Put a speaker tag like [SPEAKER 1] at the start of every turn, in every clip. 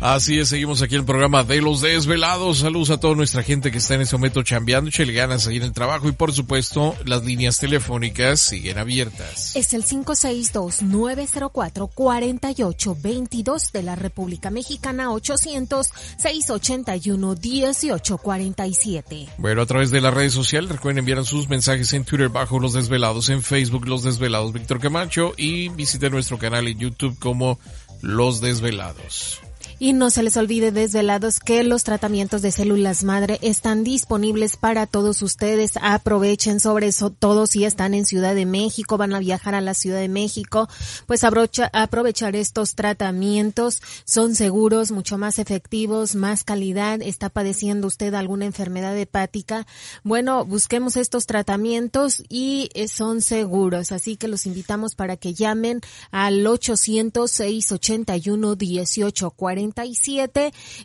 [SPEAKER 1] Así es, seguimos aquí el programa de los desvelados. Saludos a toda nuestra gente que está en este momento chambeando, echele ganas ahí en el trabajo y por supuesto las líneas telefónicas siguen abiertas.
[SPEAKER 2] Es el 562-904-4822 de la República Mexicana 800-681-1847.
[SPEAKER 1] Bueno, a través de las redes sociales recuerden enviar sus mensajes en Twitter bajo Los Desvelados, en Facebook Los Desvelados Víctor Camacho y visiten nuestro canal en YouTube como Los Desvelados.
[SPEAKER 2] Y no se les olvide, desvelados, que los tratamientos de células madre están disponibles para todos ustedes. Aprovechen sobre eso todo si están en Ciudad de México, van a viajar a la Ciudad de México, pues abrocha, aprovechar estos tratamientos. Son seguros, mucho más efectivos, más calidad. ¿Está padeciendo usted alguna enfermedad hepática? Bueno, busquemos estos tratamientos y eh, son seguros. Así que los invitamos para que llamen al 800 681 1840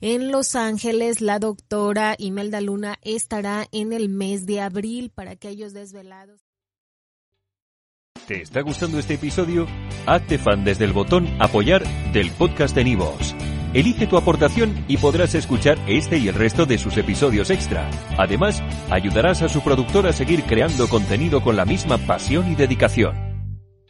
[SPEAKER 2] en Los Ángeles, la doctora Imelda Luna estará en el mes de abril para aquellos desvelados.
[SPEAKER 3] ¿Te está gustando este episodio? Hazte fan desde el botón apoyar del podcast de Nivos. Elige tu aportación y podrás escuchar este y el resto de sus episodios extra. Además, ayudarás a su productor a seguir creando contenido con la misma pasión y dedicación.